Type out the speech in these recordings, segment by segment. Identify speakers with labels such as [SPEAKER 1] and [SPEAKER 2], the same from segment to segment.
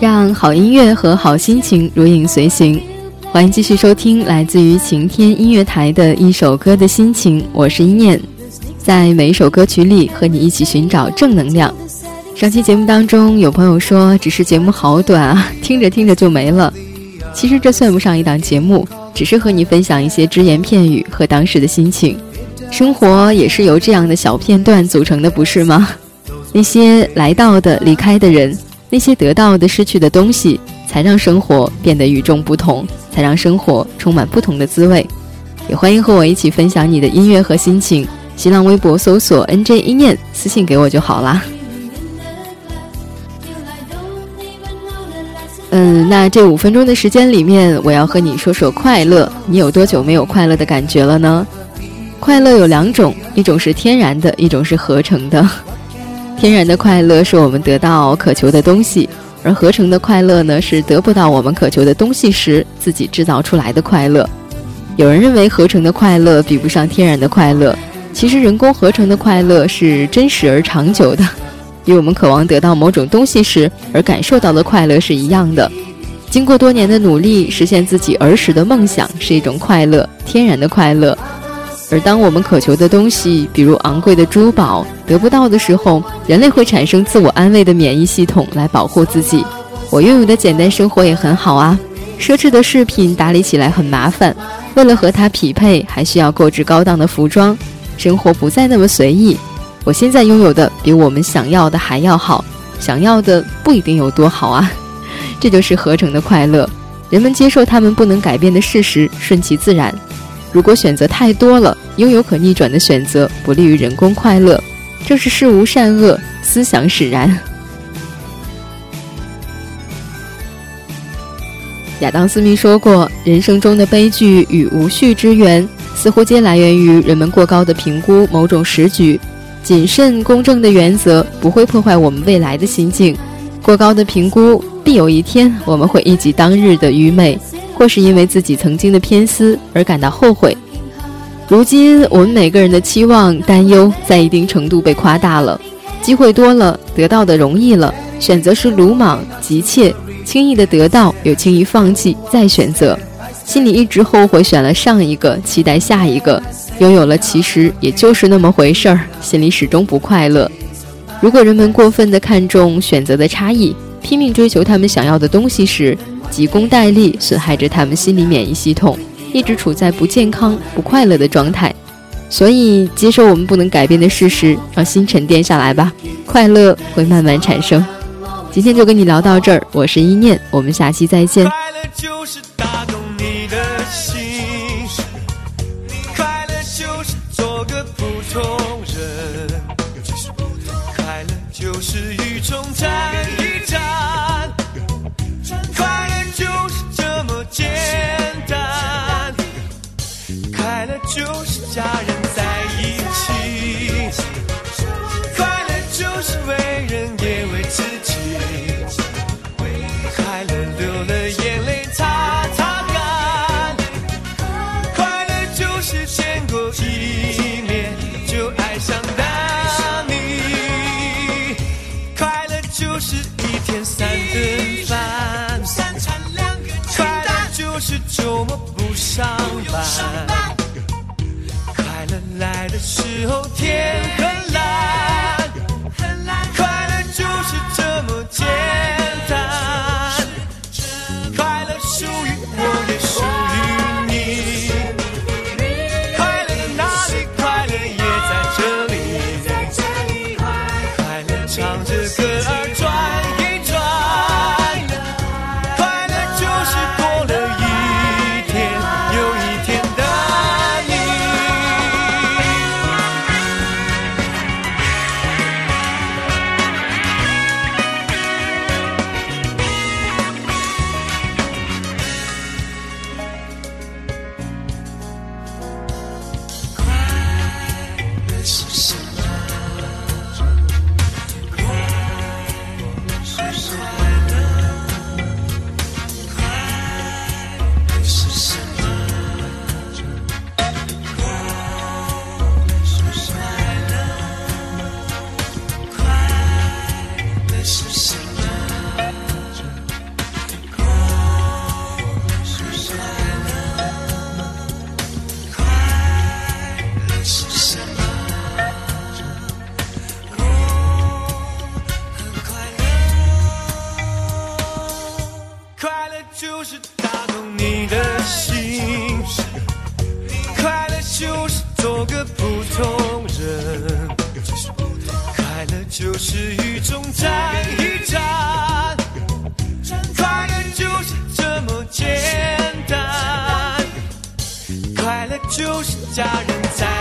[SPEAKER 1] 让好音乐和好心情如影随形。欢迎继续收听来自于晴天音乐台的一首歌的心情，我是一念，在每一首歌曲里和你一起寻找正能量。上期节目当中，有朋友说只是节目好短啊，听着听着就没了。其实这算不上一档节目，只是和你分享一些只言片语和当时的心情。生活也是由这样的小片段组成的，不是吗？那些来到的、离开的人。那些得到的、失去的东西，才让生活变得与众不同，才让生活充满不同的滋味。也欢迎和我一起分享你的音乐和心情。新浪微博搜索 “nj 一念”，私信给我就好啦。嗯，那这五分钟的时间里面，我要和你说说快乐。你有多久没有快乐的感觉了呢？快乐有两种，一种是天然的，一种是合成的。天然的快乐是我们得到渴求的东西，而合成的快乐呢，是得不到我们渴求的东西时自己制造出来的快乐。有人认为合成的快乐比不上天然的快乐，其实人工合成的快乐是真实而长久的，与我们渴望得到某种东西时而感受到的快乐是一样的。经过多年的努力，实现自己儿时的梦想是一种快乐，天然的快乐。而当我们渴求的东西，比如昂贵的珠宝，得不到的时候，人类会产生自我安慰的免疫系统来保护自己。我拥有的简单生活也很好啊，奢侈的饰品打理起来很麻烦，为了和它匹配，还需要购置高档的服装，生活不再那么随意。我现在拥有的比我们想要的还要好，想要的不一定有多好啊。这就是合成的快乐，人们接受他们不能改变的事实，顺其自然。如果选择太多了，拥有可逆转的选择不利于人工快乐。正是事无善恶，思想使然。亚当·斯密说过：“人生中的悲剧与无序之源，似乎皆来源于人们过高的评估某种时局。谨慎公正的原则不会破坏我们未来的心境。过高的评估，必有一天我们会忆及当日的愚昧。”或是因为自己曾经的偏私而感到后悔。如今，我们每个人的期望、担忧在一定程度被夸大了。机会多了，得到的容易了，选择是鲁莽、急切，轻易的得到又轻易放弃，再选择，心里一直后悔选了上一个，期待下一个，拥有了其实也就是那么回事儿，心里始终不快乐。如果人们过分的看重选择的差异，拼命追求他们想要的东西时，急功待利，损害着他们心理免疫系统，一直处在不健康、不快乐的状态。所以，接受我们不能改变的事实，让心沉淀下来吧，快乐会慢慢产生。今天就跟你聊到这儿，我是一念，我们下期再见。快乐就是打动你的心，快乐就是做个普通人，快乐就是与众不一家人在一起，快乐就是为人也为自己，快乐流了眼泪擦擦干，快乐就是见过一面就爱上的你，快乐就是一天三顿时候天很蓝，快乐就是这么简单，快乐属于我，也属于你，快乐哪里，快乐也在这里，快乐唱着
[SPEAKER 2] 是雨中战一站快乐就是这么简单。快乐就是家人在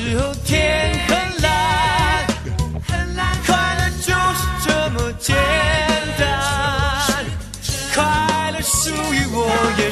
[SPEAKER 2] 时候天很蓝，很蓝快乐就是这么简单。快乐属于我，也